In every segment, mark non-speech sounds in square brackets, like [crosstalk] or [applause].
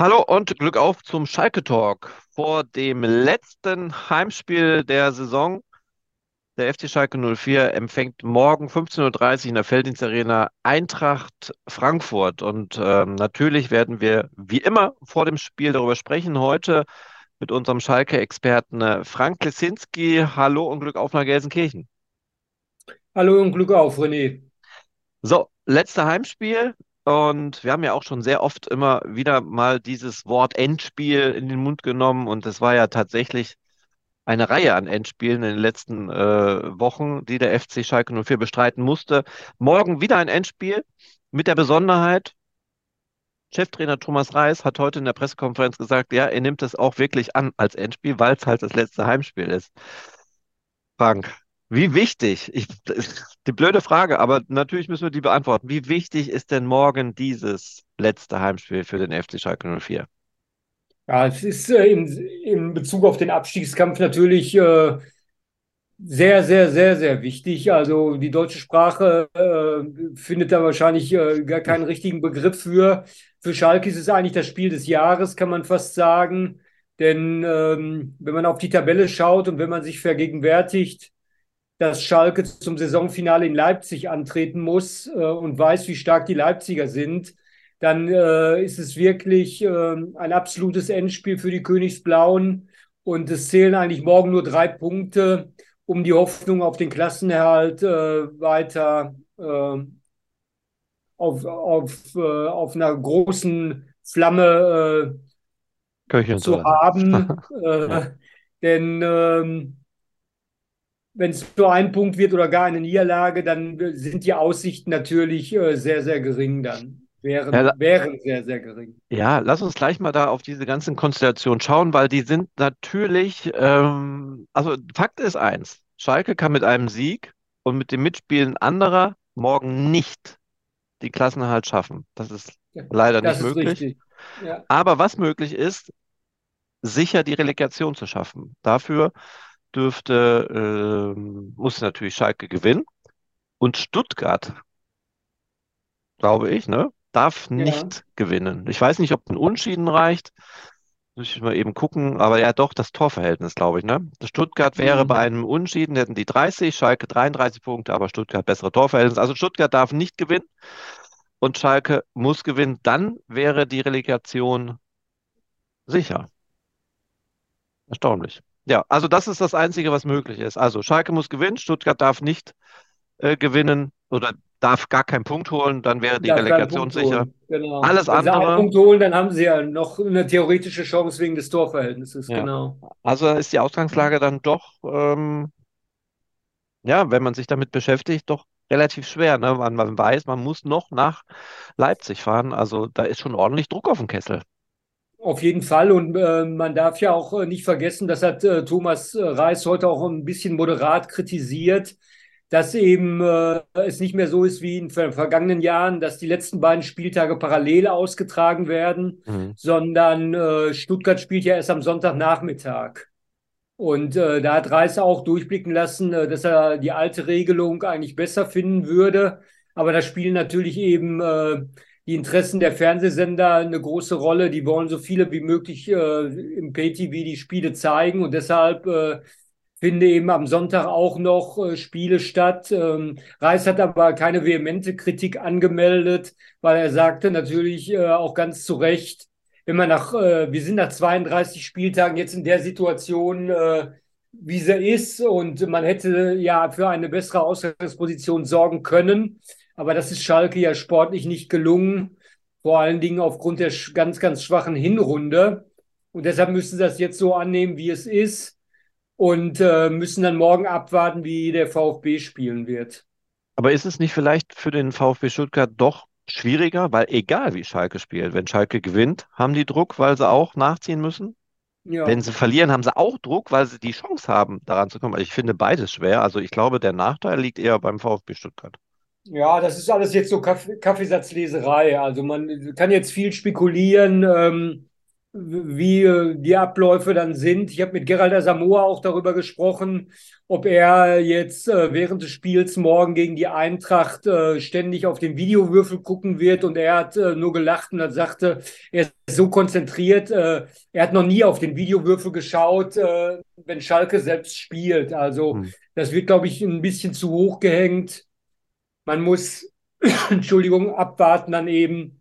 Hallo und Glück auf zum Schalke Talk. Vor dem letzten Heimspiel der Saison, der FC Schalke 04 empfängt morgen 15.30 Uhr in der Felddienstarena Eintracht Frankfurt. Und ähm, natürlich werden wir wie immer vor dem Spiel darüber sprechen. Heute mit unserem Schalke-Experten äh, Frank Lesinski. Hallo und Glück auf nach Gelsenkirchen. Hallo und Glück auf, René. So, letzte Heimspiel. Und wir haben ja auch schon sehr oft immer wieder mal dieses Wort Endspiel in den Mund genommen. Und es war ja tatsächlich eine Reihe an Endspielen in den letzten äh, Wochen, die der FC Schalke 04 bestreiten musste. Morgen wieder ein Endspiel mit der Besonderheit, Cheftrainer Thomas Reis hat heute in der Pressekonferenz gesagt, ja, er nimmt es auch wirklich an als Endspiel, weil es halt das letzte Heimspiel ist. Frank, wie wichtig, ich, die blöde Frage, aber natürlich müssen wir die beantworten. Wie wichtig ist denn morgen dieses letzte Heimspiel für den FC Schalke 04? Ja, es ist äh, in, in Bezug auf den Abstiegskampf natürlich äh, sehr, sehr, sehr, sehr wichtig. Also die deutsche Sprache äh, findet da wahrscheinlich äh, gar keinen richtigen Begriff für. Für Schalke ist es eigentlich das Spiel des Jahres, kann man fast sagen. Denn ähm, wenn man auf die Tabelle schaut und wenn man sich vergegenwärtigt, dass Schalke zum Saisonfinale in Leipzig antreten muss äh, und weiß, wie stark die Leipziger sind, dann äh, ist es wirklich äh, ein absolutes Endspiel für die Königsblauen. Und es zählen eigentlich morgen nur drei Punkte, um die Hoffnung auf den Klassenerhalt äh, weiter äh, auf, auf, äh, auf einer großen Flamme zu haben. [laughs] ja. Denn ähm, wenn es nur ein Punkt wird oder gar eine Niederlage, dann sind die Aussichten natürlich äh, sehr, sehr gering dann. Wären, ja, wären sehr, sehr gering. Ja, lass uns gleich mal da auf diese ganzen Konstellationen schauen, weil die sind natürlich, ähm, also Fakt ist eins, Schalke kann mit einem Sieg und mit dem Mitspielen anderer morgen nicht die Klassenerhalt schaffen. Das ist ja, leider das nicht ist möglich. Ja. Aber was möglich ist, sicher die Relegation zu schaffen. Dafür dürfte, äh, muss natürlich Schalke gewinnen. Und Stuttgart, glaube ich, ne, darf nicht ja. gewinnen. Ich weiß nicht, ob ein Unschieden reicht. Muss ich mal eben gucken. Aber ja, doch, das Torverhältnis, glaube ich, ne? Stuttgart wäre mhm. bei einem Unschieden, hätten die 30, Schalke 33 Punkte, aber Stuttgart bessere Torverhältnis. Also Stuttgart darf nicht gewinnen und Schalke muss gewinnen. Dann wäre die Relegation sicher. Erstaunlich. Ja, also das ist das Einzige, was möglich ist. Also Schalke muss gewinnen, Stuttgart darf nicht äh, gewinnen oder darf gar keinen Punkt holen, dann wäre die darf Relegation sicher. Genau. Alles Wenn andere. Wenn sie einen Punkt holen, dann haben sie ja noch eine theoretische Chance wegen des Torverhältnisses. Ja. Genau. Also ist die Ausgangslage dann doch, ähm, ja, wenn man sich damit beschäftigt, doch relativ schwer. Ne? Man, man weiß, man muss noch nach Leipzig fahren. Also da ist schon ordentlich Druck auf dem Kessel. Auf jeden Fall. Und äh, man darf ja auch äh, nicht vergessen, das hat äh, Thomas äh, Reis heute auch ein bisschen moderat kritisiert, dass eben äh, es nicht mehr so ist wie in den vergangenen Jahren, dass die letzten beiden Spieltage parallel ausgetragen werden, mhm. sondern äh, Stuttgart spielt ja erst am Sonntagnachmittag. Und äh, da hat Reis auch durchblicken lassen, äh, dass er die alte Regelung eigentlich besser finden würde. Aber da spielen natürlich eben äh, die Interessen der Fernsehsender eine große Rolle. Die wollen so viele wie möglich äh, im Pay-TV die Spiele zeigen und deshalb äh, finde eben am Sonntag auch noch äh, Spiele statt. Ähm, Reis hat aber keine vehemente Kritik angemeldet, weil er sagte natürlich äh, auch ganz zu Recht, wenn man nach, äh, wir sind nach 32 Spieltagen jetzt in der Situation, äh, wie sie ist und man hätte ja für eine bessere Ausgangsposition sorgen können. Aber das ist Schalke ja sportlich nicht gelungen, vor allen Dingen aufgrund der ganz, ganz schwachen Hinrunde. Und deshalb müssen sie das jetzt so annehmen, wie es ist und äh, müssen dann morgen abwarten, wie der VfB spielen wird. Aber ist es nicht vielleicht für den VfB Stuttgart doch schwieriger, weil egal wie Schalke spielt, wenn Schalke gewinnt, haben die Druck, weil sie auch nachziehen müssen? Ja. Wenn sie verlieren, haben sie auch Druck, weil sie die Chance haben, daran zu kommen. Ich finde beides schwer. Also ich glaube, der Nachteil liegt eher beim VfB Stuttgart. Ja, das ist alles jetzt so Kaff Kaffeesatzleserei. Also man kann jetzt viel spekulieren. Ähm, wie äh, die Abläufe dann sind. Ich habe mit Gerald Asamoah auch darüber gesprochen, ob er jetzt äh, während des Spiels morgen gegen die Eintracht äh, ständig auf den Videowürfel gucken wird. Und er hat nur gelacht und sagte, er ist so konzentriert. Er hat noch nie auf den Videowürfel geschaut, wenn Schalke selbst spielt. Also hm. das wird, glaube ich, ein bisschen zu hoch gehängt. Man muss, [coughs] Entschuldigung, abwarten dann eben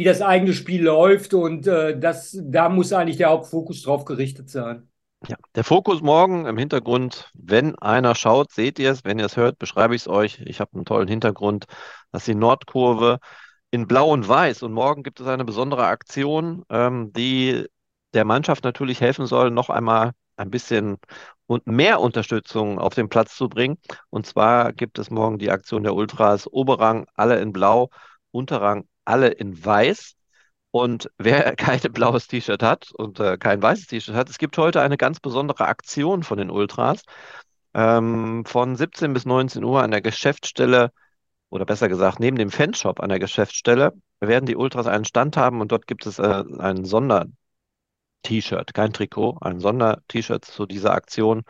wie das eigene Spiel läuft. Und äh, das, da muss eigentlich der Hauptfokus drauf gerichtet sein. Ja, der Fokus morgen im Hintergrund, wenn einer schaut, seht ihr es, wenn ihr es hört, beschreibe ich es euch. Ich habe einen tollen Hintergrund. Das ist die Nordkurve in Blau und Weiß. Und morgen gibt es eine besondere Aktion, ähm, die der Mannschaft natürlich helfen soll, noch einmal ein bisschen und mehr Unterstützung auf den Platz zu bringen. Und zwar gibt es morgen die Aktion der Ultras Oberrang, alle in Blau, Unterrang, alle in weiß. Und wer [laughs] kein blaues T-Shirt hat und äh, kein weißes T-Shirt hat, es gibt heute eine ganz besondere Aktion von den Ultras. Ähm, von 17 bis 19 Uhr an der Geschäftsstelle oder besser gesagt neben dem Fanshop an der Geschäftsstelle werden die Ultras einen Stand haben und dort gibt es äh, ein Sonder-T-Shirt, kein Trikot, ein Sonder-T-Shirt zu dieser Aktion.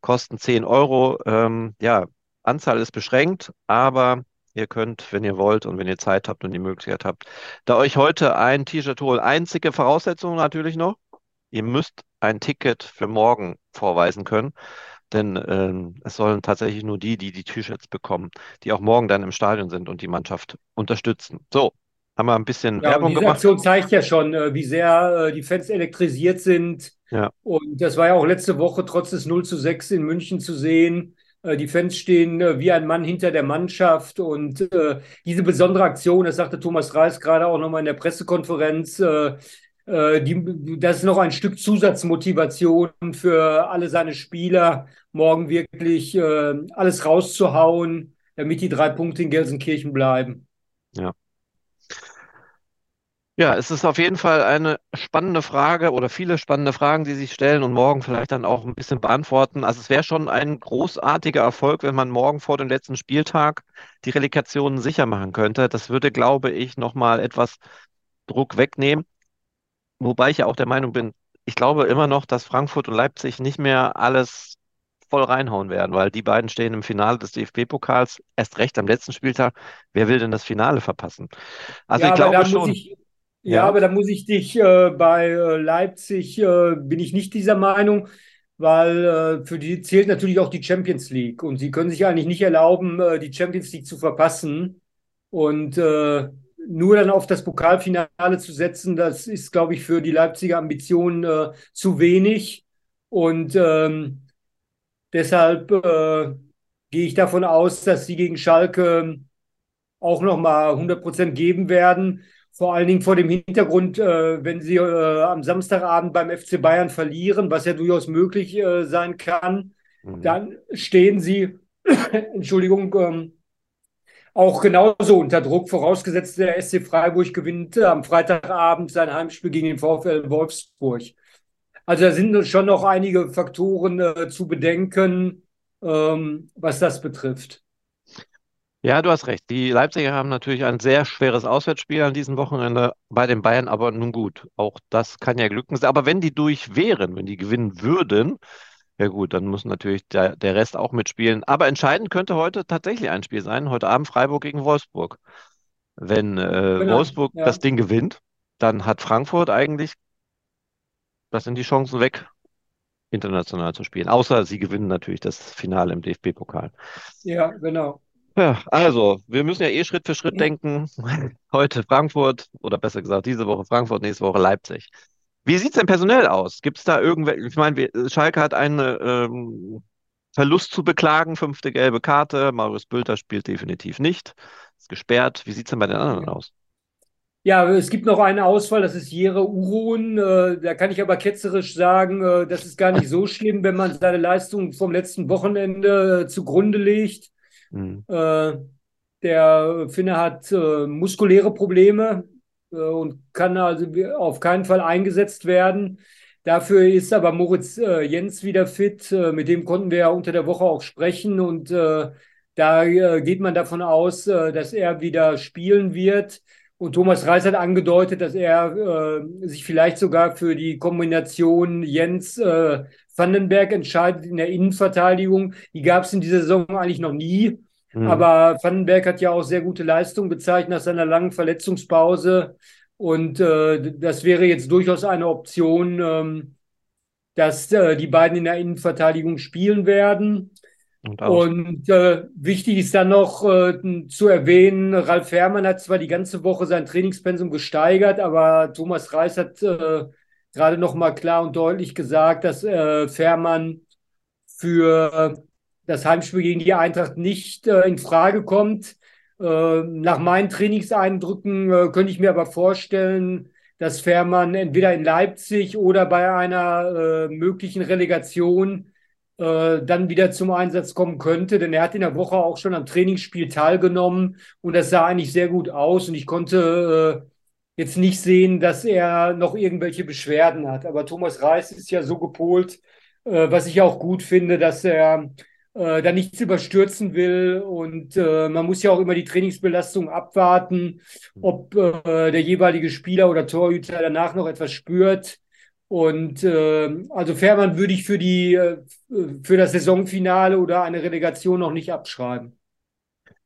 Kosten 10 Euro. Ähm, ja, Anzahl ist beschränkt, aber Ihr könnt, wenn ihr wollt und wenn ihr Zeit habt und die Möglichkeit habt, da euch heute ein T-Shirt holen. Einzige Voraussetzung natürlich noch, ihr müsst ein Ticket für morgen vorweisen können. Denn ähm, es sollen tatsächlich nur die, die die T-Shirts bekommen, die auch morgen dann im Stadion sind und die Mannschaft unterstützen. So, haben wir ein bisschen ja, Werbung diese gemacht. Aktion zeigt ja schon, äh, wie sehr äh, die Fans elektrisiert sind. Ja. Und das war ja auch letzte Woche trotz des 0 zu 6 in München zu sehen. Äh, die Fans stehen äh, wie ein Mann hinter der Mannschaft und äh, diese besondere Aktion, das sagte Thomas Reis gerade auch nochmal in der Pressekonferenz, die, das ist noch ein Stück Zusatzmotivation für alle seine Spieler, morgen wirklich alles rauszuhauen, damit die drei Punkte in Gelsenkirchen bleiben. Ja. Ja, es ist auf jeden Fall eine spannende Frage oder viele spannende Fragen, die sich stellen und morgen vielleicht dann auch ein bisschen beantworten. Also es wäre schon ein großartiger Erfolg, wenn man morgen vor dem letzten Spieltag die Relegationen sicher machen könnte. Das würde, glaube ich, nochmal etwas Druck wegnehmen. Wobei ich ja auch der Meinung bin, ich glaube immer noch, dass Frankfurt und Leipzig nicht mehr alles voll reinhauen werden, weil die beiden stehen im Finale des DFB-Pokals, erst recht am letzten Spieltag. Wer will denn das Finale verpassen? Also ja, ich glaube schon. Ich, ja, ja, aber da muss ich dich äh, bei äh, Leipzig äh, bin ich nicht dieser Meinung, weil äh, für die zählt natürlich auch die Champions League. Und sie können sich eigentlich nicht erlauben, äh, die Champions League zu verpassen. Und äh, nur dann auf das Pokalfinale zu setzen, das ist, glaube ich, für die Leipziger Ambitionen zu wenig. Und ähm, deshalb gehe ich davon aus, dass sie gegen Schalke auch noch mal 100 Prozent geben werden. Vor allen Dingen vor dem Hintergrund, äh, wenn sie äh, am Samstagabend beim FC Bayern verlieren, was ja durchaus möglich äh, sein kann, mhm. dann stehen sie, [coughs] Entschuldigung, ähm, auch genauso unter Druck, vorausgesetzt der SC Freiburg gewinnt am Freitagabend sein Heimspiel gegen den VfL Wolfsburg. Also da sind schon noch einige Faktoren äh, zu bedenken, ähm, was das betrifft. Ja, du hast recht. Die Leipziger haben natürlich ein sehr schweres Auswärtsspiel an diesem Wochenende bei den Bayern, aber nun gut, auch das kann ja glücken. Aber wenn die durch wären, wenn die gewinnen würden, ja gut, dann muss natürlich der, der Rest auch mitspielen. Aber entscheidend könnte heute tatsächlich ein Spiel sein, heute Abend Freiburg gegen Wolfsburg. Wenn äh, genau, Wolfsburg ja. das Ding gewinnt, dann hat Frankfurt eigentlich, das sind die Chancen weg, international zu spielen. Außer sie gewinnen natürlich das Finale im DFB-Pokal. Ja, genau. Ja, also, wir müssen ja eh Schritt für Schritt denken. [laughs] Heute Frankfurt oder besser gesagt, diese Woche Frankfurt, nächste Woche Leipzig. Wie sieht es denn personell aus? Gibt es da irgendwelche, ich meine, Schalke hat einen ähm, Verlust zu beklagen, fünfte gelbe Karte. Marius Bülter spielt definitiv nicht, ist gesperrt. Wie sieht es denn bei den anderen aus? Ja, es gibt noch einen Ausfall, das ist Jere Urun. Äh, da kann ich aber ketzerisch sagen, äh, das ist gar nicht so schlimm, wenn man seine Leistung vom letzten Wochenende äh, zugrunde legt. Mhm. Äh, der Finne hat äh, muskuläre Probleme äh, und kann also auf keinen Fall eingesetzt werden. Dafür ist aber Moritz äh, Jens wieder fit. Äh, mit dem konnten wir ja unter der Woche auch sprechen und äh, da geht man davon aus, dass er wieder spielen wird. Und Thomas Reis hat angedeutet, dass er äh, sich vielleicht sogar für die Kombination Jens äh, Vandenberg entscheidet in der Innenverteidigung. Die gab es in dieser Saison eigentlich noch nie. Mhm. Aber Vandenberg hat ja auch sehr gute Leistung gezeigt nach seiner langen Verletzungspause. Und äh, das wäre jetzt durchaus eine Option, ähm, dass äh, die beiden in der Innenverteidigung spielen werden. Und, und äh, wichtig ist dann noch äh, zu erwähnen, Ralf Herrmann hat zwar die ganze Woche sein Trainingspensum gesteigert, aber Thomas Reis hat äh, gerade noch mal klar und deutlich gesagt, dass äh, Fährmann für das Heimspiel gegen die Eintracht nicht äh, in Frage kommt. Äh, nach meinen Trainingseindrücken äh, könnte ich mir aber vorstellen, dass Fährmann entweder in Leipzig oder bei einer äh, möglichen Relegation äh, dann wieder zum Einsatz kommen könnte, denn er hat in der Woche auch schon am Trainingsspiel teilgenommen und das sah eigentlich sehr gut aus und ich konnte äh, jetzt nicht sehen, dass er noch irgendwelche Beschwerden hat. Aber Thomas Reis ist ja so gepolt, was ich auch gut finde, dass er äh, da nichts überstürzen will. Und äh, man muss ja auch immer die Trainingsbelastung abwarten, ob äh, der jeweilige Spieler oder Torhüter danach noch etwas spürt. Und äh, also Fährmann würde ich für die äh, für das Saisonfinale oder eine Relegation noch nicht abschreiben.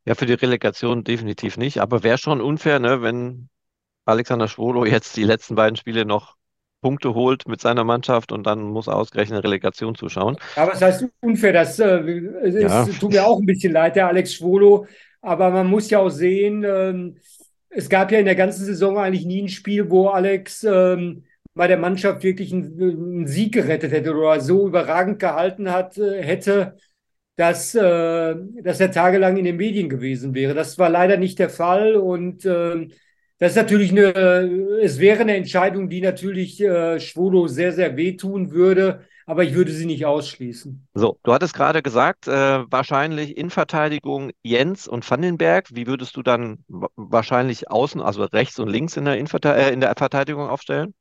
Ja, für die Relegation definitiv nicht. Aber wäre schon unfair, ne, wenn Alexander Schwolo jetzt die letzten beiden Spiele noch Punkte holt mit seiner Mannschaft und dann muss er ausgerechnet Relegation zuschauen. Aber es heißt unfair, das äh, ja. tut mir auch ein bisschen leid, der Alex Schwolo. Aber man muss ja auch sehen, ähm, es gab ja in der ganzen Saison eigentlich nie ein Spiel, wo Alex ähm, bei der Mannschaft wirklich einen, einen, Sieg gerettet hätte oder so überragend gehalten hat, äh, hätte, dass, äh, dass er tagelang in den Medien gewesen wäre. Das war leider nicht der Fall und äh, das ist natürlich eine, es wäre eine Entscheidung, die natürlich äh, Schwolo sehr, sehr wehtun würde, aber ich würde sie nicht ausschließen. So, du hattest gerade gesagt, äh, wahrscheinlich in Verteidigung Jens und Vandenberg. Wie würdest du dann wahrscheinlich außen, also rechts und links in der, äh, in der Verteidigung aufstellen?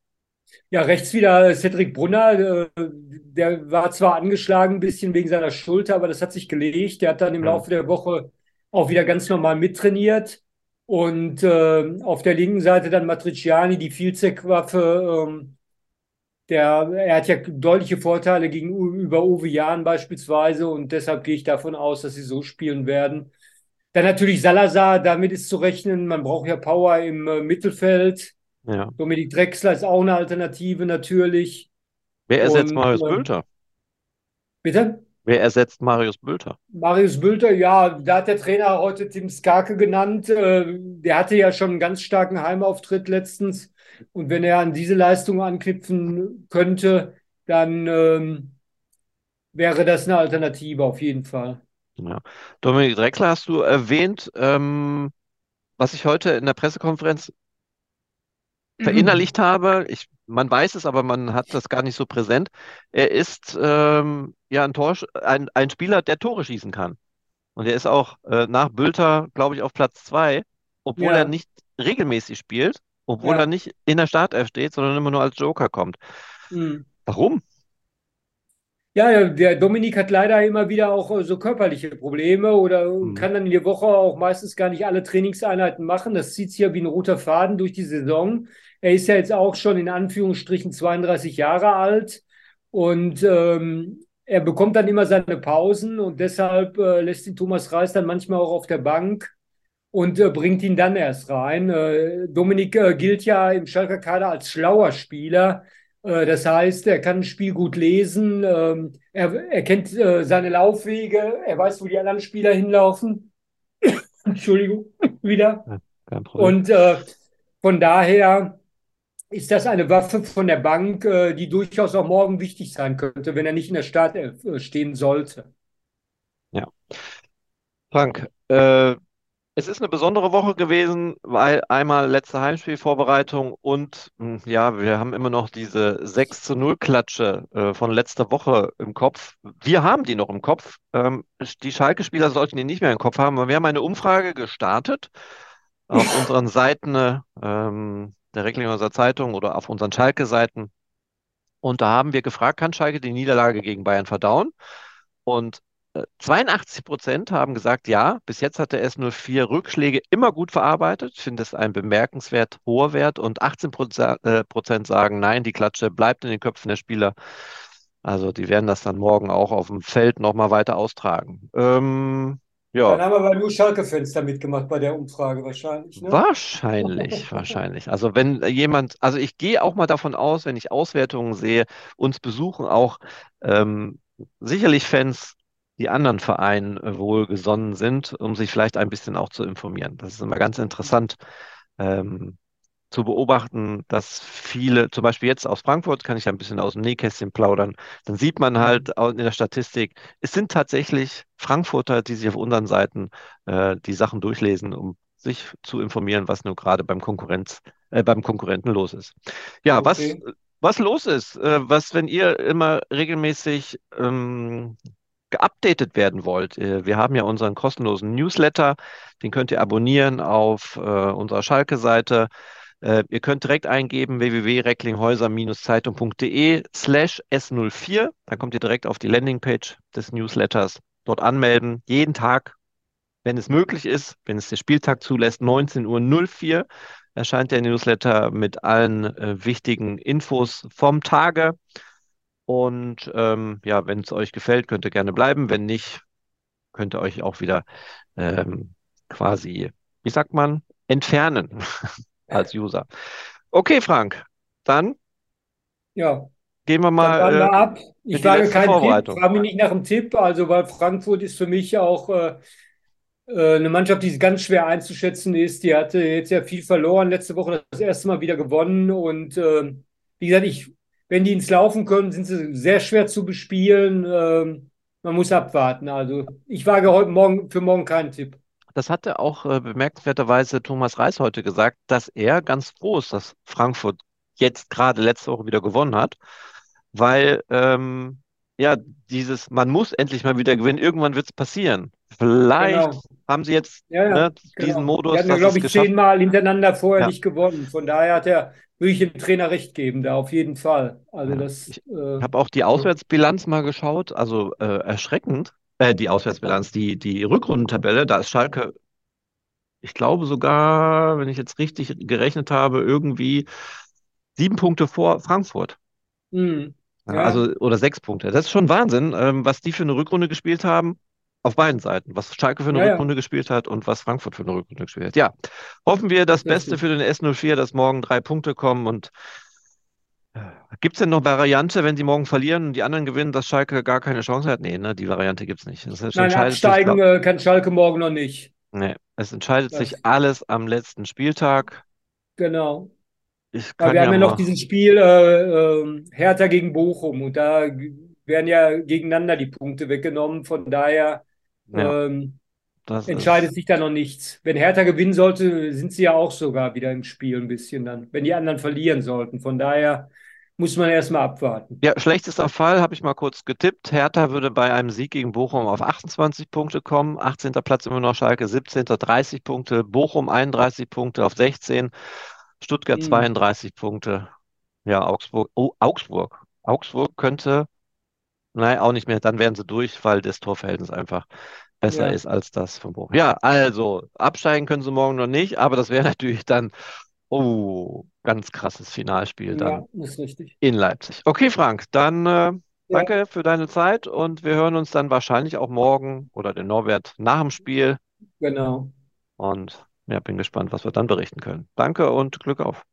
Ja, rechts wieder Cedric Brunner. Äh, der war zwar angeschlagen ein bisschen wegen seiner Schulter, aber das hat sich gelegt. Der hat dann im Laufe der Woche auch wieder ganz normal mittrainiert. Und äh, auf der linken Seite dann Matriciani, die Vielzweckwaffe. Ähm, der, er hat ja deutliche Vorteile gegenüber Uwe Jahn beispielsweise und deshalb gehe ich davon aus, dass sie so spielen werden. Dann natürlich Salazar, damit ist zu rechnen. Man braucht ja Power im äh, Mittelfeld. Ja. Dominik Drexler ist auch eine Alternative natürlich. Wer ersetzt Marius äh, Bülter? Bitte? Wer ersetzt Marius Bülter? Marius Bülter, ja, da hat der Trainer heute Tim Skarke genannt. Äh, der hatte ja schon einen ganz starken Heimauftritt letztens. Und wenn er an diese Leistung anknüpfen könnte, dann ähm, wäre das eine Alternative auf jeden Fall. Ja. Dominik Drexler hast du erwähnt. Ähm, was ich heute in der Pressekonferenz verinnerlicht habe. Ich, man weiß es, aber man hat das gar nicht so präsent. Er ist ähm, ja ein, Tor, ein, ein Spieler, der Tore schießen kann. Und er ist auch äh, nach Bülter, glaube ich, auf Platz zwei, obwohl ja. er nicht regelmäßig spielt, obwohl ja. er nicht in der Startelf steht, sondern immer nur als Joker kommt. Mhm. Warum? Ja, der Dominik hat leider immer wieder auch äh, so körperliche Probleme oder mhm. kann dann in der Woche auch meistens gar nicht alle Trainingseinheiten machen. Das zieht sich ja wie ein roter Faden durch die Saison. Er ist ja jetzt auch schon in Anführungsstrichen 32 Jahre alt und ähm, er bekommt dann immer seine Pausen und deshalb äh, lässt ihn Thomas Reis dann manchmal auch auf der Bank und äh, bringt ihn dann erst rein. Äh, Dominik äh, gilt ja im Schalker Kader als schlauer Spieler. Äh, das heißt, er kann ein Spiel gut lesen, ähm, er, er kennt äh, seine Laufwege, er weiß, wo die anderen Spieler hinlaufen. [coughs] Entschuldigung, [coughs] wieder. Ja, und von daher ist das eine Waffe von der Bank, äh, die durchaus auch morgen wichtig sein könnte, wenn er nicht in der Startelf äh, stehen sollte. Ja. Frank, äh, es ist eine besondere Woche gewesen, weil einmal letzte Heimspielvorbereitung und hm, ja, wir haben immer noch diese 6 zu 0 Klatsche äh, von letzter Woche im Kopf. Wir haben die noch im Kopf. Ähm, die Schalke-Spieler sollten die nicht mehr im Kopf haben, aber wir haben eine Umfrage gestartet auf [laughs] unseren Seiten. Ähm, der Recklinghäuser Zeitung oder auf unseren Schalke-Seiten. Und da haben wir gefragt, kann Schalke die Niederlage gegen Bayern verdauen? Und 82 Prozent haben gesagt, ja, bis jetzt hat der S04 Rückschläge immer gut verarbeitet. Ich finde es ein bemerkenswert hoher Wert. Und 18 äh, Prozent sagen, nein, die Klatsche bleibt in den Köpfen der Spieler. Also die werden das dann morgen auch auf dem Feld nochmal weiter austragen. Ähm, ja. Dann haben aber nur Schalke-Fans da mitgemacht bei der Umfrage wahrscheinlich. Ne? Wahrscheinlich, [laughs] wahrscheinlich. Also wenn jemand, also ich gehe auch mal davon aus, wenn ich Auswertungen sehe, uns besuchen auch ähm, sicherlich Fans, die anderen Vereinen äh, wohlgesonnen sind, um sich vielleicht ein bisschen auch zu informieren. Das ist immer ganz interessant. Ähm, zu beobachten, dass viele, zum Beispiel jetzt aus Frankfurt, kann ich ein bisschen aus dem Nähkästchen plaudern, dann sieht man halt in der Statistik, es sind tatsächlich Frankfurter, die sich auf unseren Seiten äh, die Sachen durchlesen, um sich zu informieren, was nur gerade beim Konkurrenz, äh, beim Konkurrenten los ist. Ja, okay. was, was los ist, äh, was, wenn ihr immer regelmäßig ähm, geupdatet werden wollt, äh, wir haben ja unseren kostenlosen Newsletter, den könnt ihr abonnieren auf äh, unserer Schalke-Seite. Äh, ihr könnt direkt eingeben www.recklinghäuser-zeitung.de slash S04. Dann kommt ihr direkt auf die Landingpage des Newsletters. Dort anmelden. Jeden Tag, wenn es möglich ist, wenn es der Spieltag zulässt, 19.04 Uhr erscheint der Newsletter mit allen äh, wichtigen Infos vom Tage. Und ähm, ja, wenn es euch gefällt, könnt ihr gerne bleiben. Wenn nicht, könnt ihr euch auch wieder ähm, quasi, wie sagt man, entfernen. [laughs] als User. Okay, Frank, dann ja. gehen wir mal äh, ab. Ich frage keinen Tipp, frage mich nicht nach einem Tipp, also weil Frankfurt ist für mich auch äh, äh, eine Mannschaft, die ganz schwer einzuschätzen ist. Die hatte jetzt ja viel verloren, letzte Woche das erste Mal wieder gewonnen und äh, wie gesagt, ich, wenn die ins Laufen können, sind sie sehr schwer zu bespielen. Ähm, man muss abwarten. Also ich wage heute Morgen für morgen keinen Tipp. Das hatte auch äh, bemerkenswerterweise Thomas Reis heute gesagt, dass er ganz froh ist, dass Frankfurt jetzt gerade letzte Woche wieder gewonnen hat, weil ähm, ja dieses, man muss endlich mal wieder gewinnen, irgendwann wird es passieren. Vielleicht genau. haben sie jetzt ja, ja, ne, genau. diesen Modus. Die hatten, glaube ich, zehnmal hintereinander vorher ja. nicht gewonnen. Von daher hat er, würde ich dem Trainer recht geben, da auf jeden Fall. Also das, ich äh, habe auch die Auswärtsbilanz mal geschaut, also äh, erschreckend äh, die Auswärtsbilanz, die, die Rückrundentabelle, da ist Schalke, ich glaube sogar, wenn ich jetzt richtig gerechnet habe, irgendwie sieben Punkte vor Frankfurt. Mhm. Ja. Also, oder sechs Punkte. Das ist schon Wahnsinn, ähm, was die für eine Rückrunde gespielt haben. Auf beiden Seiten. Was Schalke für eine ja, Rückrunde ja. gespielt hat und was Frankfurt für eine Rückrunde gespielt hat. Ja. Hoffen wir das Beste für den S04, dass morgen drei Punkte kommen und Gibt es denn noch Variante, wenn sie morgen verlieren und die anderen gewinnen, dass Schalke gar keine Chance hat? Nee, ne, die Variante gibt es nicht. Nein, absteigen sich, glaub... kann Schalke morgen noch nicht. Nee, es entscheidet das... sich alles am letzten Spieltag. Genau. Weil wir ja haben ja noch dieses Spiel äh, äh, Hertha gegen Bochum und da werden ja gegeneinander die Punkte weggenommen. Von daher ja, ähm, entscheidet ist... sich da noch nichts. Wenn Hertha gewinnen sollte, sind sie ja auch sogar wieder im Spiel ein bisschen dann, wenn die anderen verlieren sollten. Von daher muss man erstmal abwarten. Ja, schlechtester Fall habe ich mal kurz getippt. Hertha würde bei einem Sieg gegen Bochum auf 28 Punkte kommen. 18. Platz immer noch Schalke, 17. 30 Punkte. Bochum 31 Punkte auf 16. Stuttgart mhm. 32 Punkte. Ja, Augsburg. Oh, Augsburg. Augsburg könnte, nein, auch nicht mehr. Dann wären sie durch, weil das Torverhältnis einfach besser ja. ist als das von Bochum. Ja, also absteigen können sie morgen noch nicht, aber das wäre [laughs] natürlich dann Oh, ganz krasses Finalspiel dann Ja, ist richtig. in Leipzig. Okay, Frank, dann äh, danke für deine Zeit und wir hören uns dann wahrscheinlich auch morgen oder den Norbert nach dem Spiel genau. und ja, bin gespannt, was wir dann berichten können. Danke und Glück auf.